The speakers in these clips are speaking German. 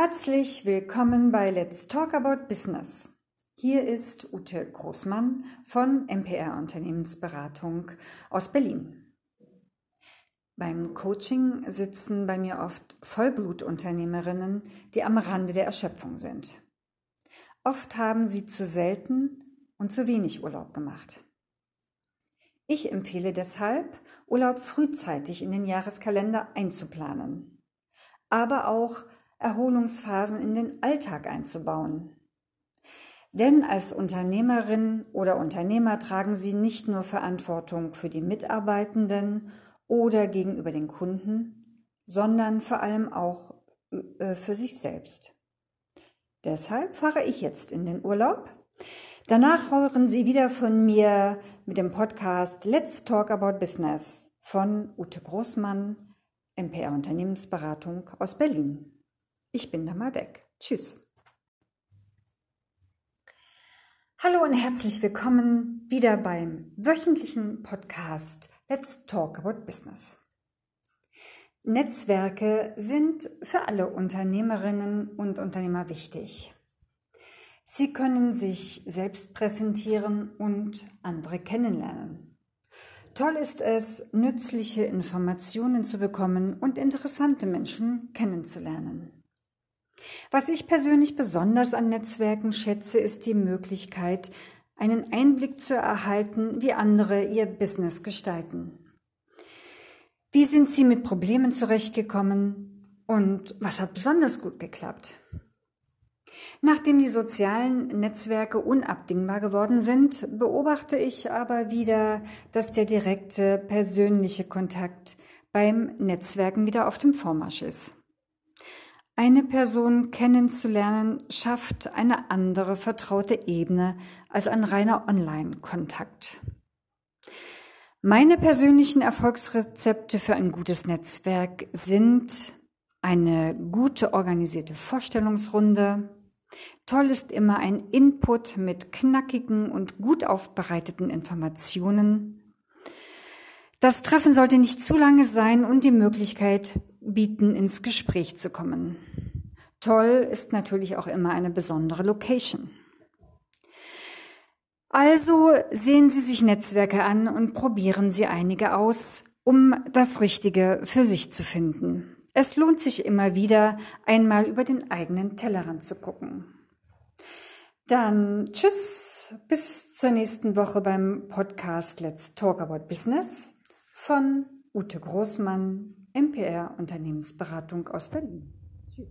Herzlich willkommen bei Let's Talk About Business. Hier ist Ute Großmann von MPR Unternehmensberatung aus Berlin. Beim Coaching sitzen bei mir oft Vollblutunternehmerinnen, die am Rande der Erschöpfung sind. Oft haben sie zu selten und zu wenig Urlaub gemacht. Ich empfehle deshalb, Urlaub frühzeitig in den Jahreskalender einzuplanen, aber auch Erholungsphasen in den Alltag einzubauen. Denn als Unternehmerin oder Unternehmer tragen Sie nicht nur Verantwortung für die Mitarbeitenden oder gegenüber den Kunden, sondern vor allem auch äh, für sich selbst. Deshalb fahre ich jetzt in den Urlaub. Danach hören Sie wieder von mir mit dem Podcast Let's Talk About Business von Ute Großmann, MPR Unternehmensberatung aus Berlin. Ich bin da mal weg. Tschüss. Hallo und herzlich willkommen wieder beim wöchentlichen Podcast Let's Talk About Business. Netzwerke sind für alle Unternehmerinnen und Unternehmer wichtig. Sie können sich selbst präsentieren und andere kennenlernen. Toll ist es, nützliche Informationen zu bekommen und interessante Menschen kennenzulernen. Was ich persönlich besonders an Netzwerken schätze, ist die Möglichkeit, einen Einblick zu erhalten, wie andere ihr Business gestalten. Wie sind sie mit Problemen zurechtgekommen und was hat besonders gut geklappt? Nachdem die sozialen Netzwerke unabdingbar geworden sind, beobachte ich aber wieder, dass der direkte persönliche Kontakt beim Netzwerken wieder auf dem Vormarsch ist. Eine Person kennenzulernen schafft eine andere vertraute Ebene als ein reiner Online-Kontakt. Meine persönlichen Erfolgsrezepte für ein gutes Netzwerk sind eine gute organisierte Vorstellungsrunde. Toll ist immer ein Input mit knackigen und gut aufbereiteten Informationen. Das Treffen sollte nicht zu lange sein und die Möglichkeit bieten, ins Gespräch zu kommen. Toll ist natürlich auch immer eine besondere Location. Also sehen Sie sich Netzwerke an und probieren Sie einige aus, um das Richtige für sich zu finden. Es lohnt sich immer wieder, einmal über den eigenen Tellerrand zu gucken. Dann tschüss, bis zur nächsten Woche beim Podcast Let's Talk About Business von Ute Großmann, MPR Unternehmensberatung aus Berlin. Tschüss.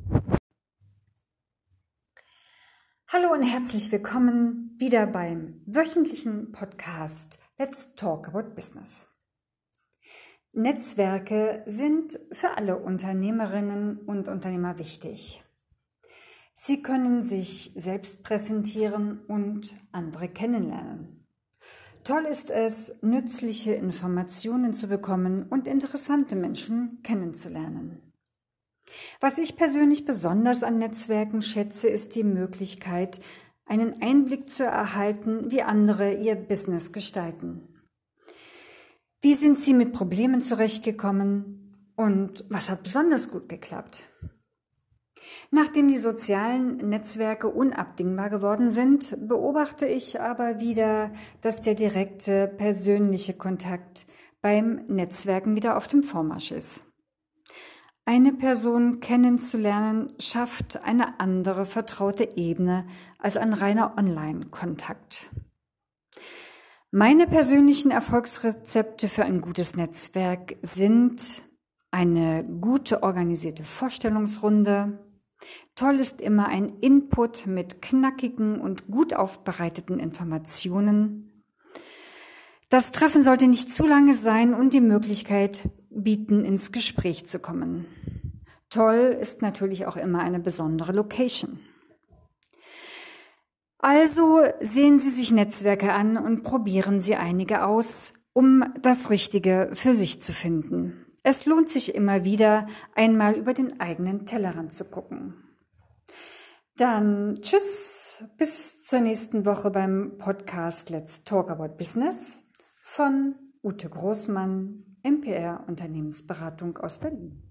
Hallo und herzlich willkommen wieder beim wöchentlichen Podcast Let's Talk About Business. Netzwerke sind für alle Unternehmerinnen und Unternehmer wichtig. Sie können sich selbst präsentieren und andere kennenlernen. Toll ist es, nützliche Informationen zu bekommen und interessante Menschen kennenzulernen. Was ich persönlich besonders an Netzwerken schätze, ist die Möglichkeit, einen Einblick zu erhalten, wie andere ihr Business gestalten. Wie sind sie mit Problemen zurechtgekommen und was hat besonders gut geklappt? Nachdem die sozialen Netzwerke unabdingbar geworden sind, beobachte ich aber wieder, dass der direkte persönliche Kontakt beim Netzwerken wieder auf dem Vormarsch ist. Eine Person kennenzulernen schafft eine andere vertraute Ebene als ein reiner Online-Kontakt. Meine persönlichen Erfolgsrezepte für ein gutes Netzwerk sind eine gute organisierte Vorstellungsrunde. Toll ist immer ein Input mit knackigen und gut aufbereiteten Informationen. Das Treffen sollte nicht zu lange sein und die Möglichkeit bieten, ins Gespräch zu kommen. Toll ist natürlich auch immer eine besondere Location. Also sehen Sie sich Netzwerke an und probieren Sie einige aus, um das Richtige für sich zu finden. Es lohnt sich immer wieder, einmal über den eigenen Tellerrand zu gucken. Dann tschüss, bis zur nächsten Woche beim Podcast Let's Talk About Business von Ute Großmann, MPR Unternehmensberatung aus Berlin.